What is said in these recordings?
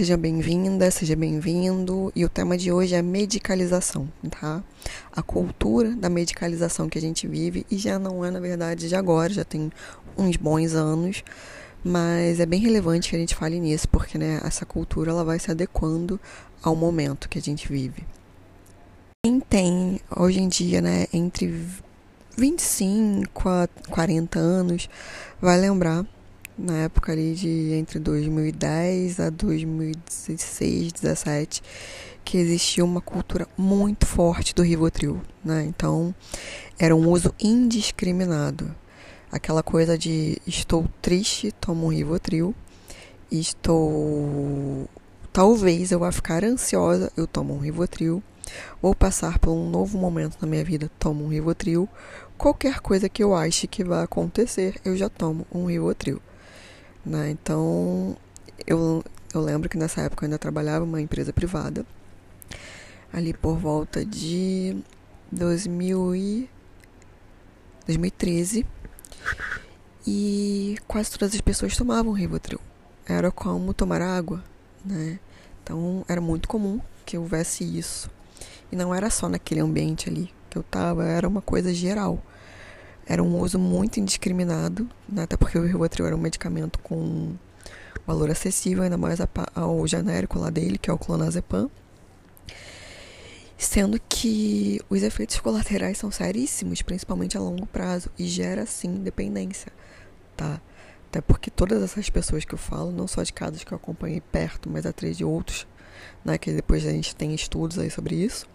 seja bem-vinda, seja bem-vindo. E o tema de hoje é medicalização, tá? A cultura da medicalização que a gente vive e já não é, na verdade, de agora, já tem uns bons anos, mas é bem relevante que a gente fale nisso, porque né, essa cultura ela vai se adequando ao momento que a gente vive. Quem tem hoje em dia, né, entre 25 a 40 anos, vai lembrar na época ali de entre 2010 a 2016, 17, que existia uma cultura muito forte do Rivotril, né? Então, era um uso indiscriminado. Aquela coisa de estou triste, tomo um Rivotril, estou talvez eu vá ficar ansiosa, eu tomo um Rivotril, vou passar por um novo momento na minha vida, tomo um Rivotril, qualquer coisa que eu ache que vai acontecer, eu já tomo um Rivotril. Né? Então, eu, eu lembro que nessa época eu ainda trabalhava uma empresa privada, ali por volta de 2000 e 2013, e quase todas as pessoas tomavam Rivotril. Era como tomar água, né? Então, era muito comum que houvesse isso. E não era só naquele ambiente ali que eu tava, era uma coisa geral. Era um uso muito indiscriminado, né? até porque o Rivotril era um medicamento com valor acessível, ainda mais ao genérico lá dele, que é o clonazepam. Sendo que os efeitos colaterais são seríssimos, principalmente a longo prazo, e gera sim dependência, tá? Até porque todas essas pessoas que eu falo, não só de casos que eu acompanhei perto, mas atrás de outros, né, que depois a gente tem estudos aí sobre isso,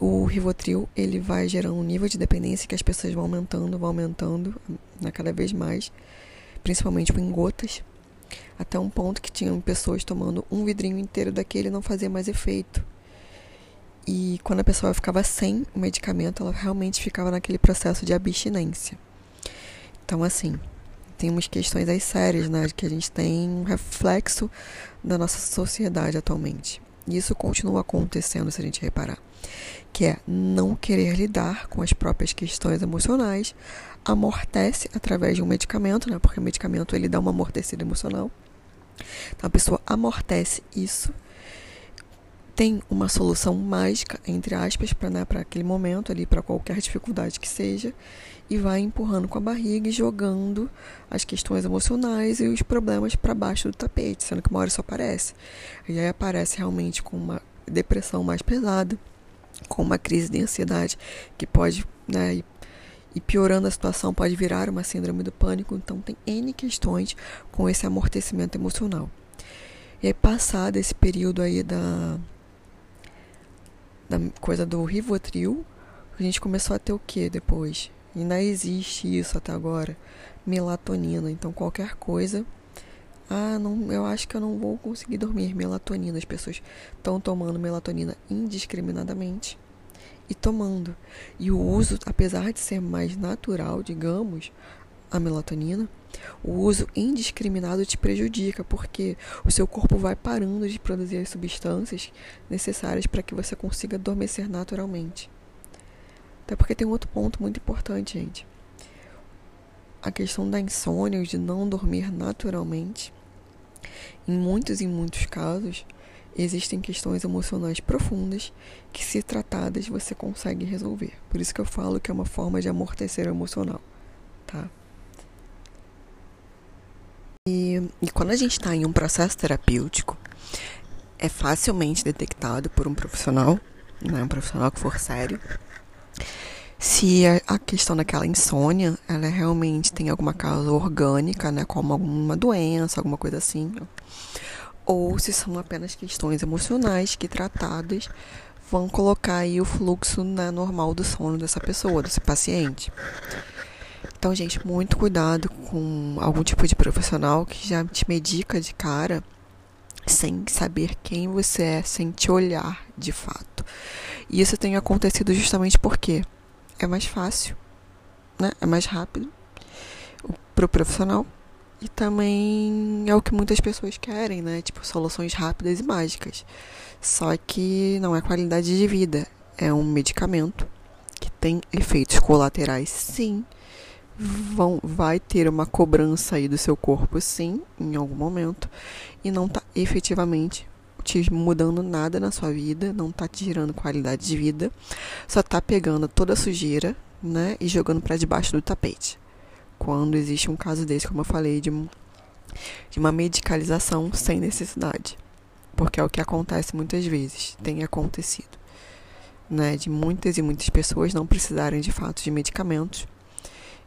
o Rivotril ele vai gerando um nível de dependência que as pessoas vão aumentando, vão aumentando né, cada vez mais, principalmente em gotas, até um ponto que tinham pessoas tomando um vidrinho inteiro daquele não fazia mais efeito. E quando a pessoa ficava sem o medicamento, ela realmente ficava naquele processo de abstinência. Então, assim, temos questões aí sérias, né, que a gente tem um reflexo da nossa sociedade atualmente. E isso continua acontecendo se a gente reparar que é não querer lidar com as próprias questões emocionais, amortece através de um medicamento, né? Porque o medicamento ele dá uma amortecida emocional. Então a pessoa amortece isso, tem uma solução mágica entre aspas para né, para aquele momento ali, para qualquer dificuldade que seja, e vai empurrando com a barriga e jogando as questões emocionais e os problemas para baixo do tapete, sendo que uma hora isso aparece. E aí aparece realmente com uma depressão mais pesada com uma crise de ansiedade que pode, né, e piorando a situação, pode virar uma síndrome do pânico. Então, tem N questões com esse amortecimento emocional. E aí, passado esse período aí da, da coisa do Rivotril, a gente começou a ter o que depois? Ainda existe isso até agora, melatonina. Então, qualquer coisa ah, não, eu acho que eu não vou conseguir dormir. Melatonina. As pessoas estão tomando melatonina indiscriminadamente e tomando. E o uso, apesar de ser mais natural, digamos, a melatonina, o uso indiscriminado te prejudica, porque o seu corpo vai parando de produzir as substâncias necessárias para que você consiga adormecer naturalmente. Até porque tem outro ponto muito importante, gente a questão da insônia, de não dormir naturalmente, em muitos e muitos casos, existem questões emocionais profundas que, se tratadas, você consegue resolver. Por isso que eu falo que é uma forma de amortecer emocional, tá? E, e quando a gente está em um processo terapêutico, é facilmente detectado por um profissional, né, um profissional que for sério, se a questão daquela insônia, ela realmente tem alguma causa orgânica, né, como alguma doença, alguma coisa assim, ou se são apenas questões emocionais que tratadas vão colocar aí o fluxo né, normal do sono dessa pessoa, desse paciente. Então, gente, muito cuidado com algum tipo de profissional que já te medica de cara sem saber quem você é, sem te olhar de fato. E isso tem acontecido justamente porque é mais fácil, né? É mais rápido pro profissional. E também é o que muitas pessoas querem, né? Tipo, soluções rápidas e mágicas. Só que não é qualidade de vida. É um medicamento que tem efeitos colaterais, sim. vão, vai ter uma cobrança aí do seu corpo, sim, em algum momento, e não está efetivamente te mudando nada na sua vida, não está te gerando qualidade de vida, só está pegando toda a sujeira, né, e jogando para debaixo do tapete. Quando existe um caso desse, como eu falei, de, de uma medicalização sem necessidade. Porque é o que acontece muitas vezes, tem acontecido. Né, de muitas e muitas pessoas não precisarem de fato de medicamentos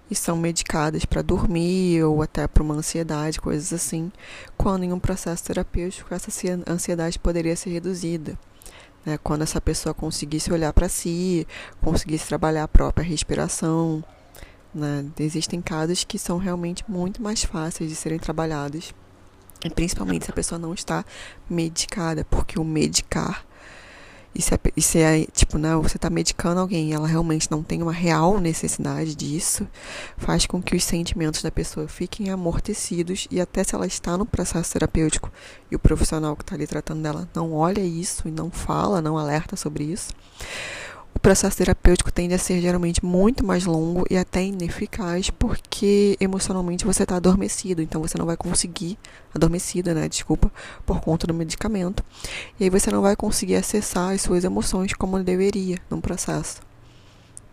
e são medicadas para dormir ou até para uma ansiedade, coisas assim, quando em um processo terapêutico essa ansiedade poderia ser reduzida. Né? Quando essa pessoa conseguisse olhar para si, conseguisse trabalhar a própria respiração. Né? Existem casos que são realmente muito mais fáceis de serem trabalhados, e principalmente se a pessoa não está medicada, porque o medicar e se, é, e se é, tipo, né, você tá medicando alguém e ela realmente não tem uma real necessidade disso, faz com que os sentimentos da pessoa fiquem amortecidos e até se ela está no processo terapêutico e o profissional que está ali tratando dela não olha isso e não fala, não alerta sobre isso, o processo terapêutico tende a ser geralmente muito mais longo e até ineficaz, porque emocionalmente você está adormecido, então você não vai conseguir, adormecida, né? Desculpa, por conta do medicamento. E aí você não vai conseguir acessar as suas emoções como deveria num processo.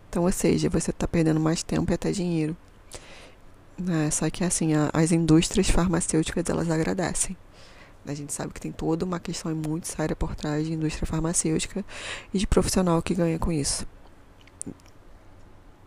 Então, ou seja, você está perdendo mais tempo e até dinheiro. Né? Só que assim, a, as indústrias farmacêuticas elas agradecem. A gente sabe que tem toda uma questão muito séria por trás de indústria farmacêutica e de profissional que ganha com isso.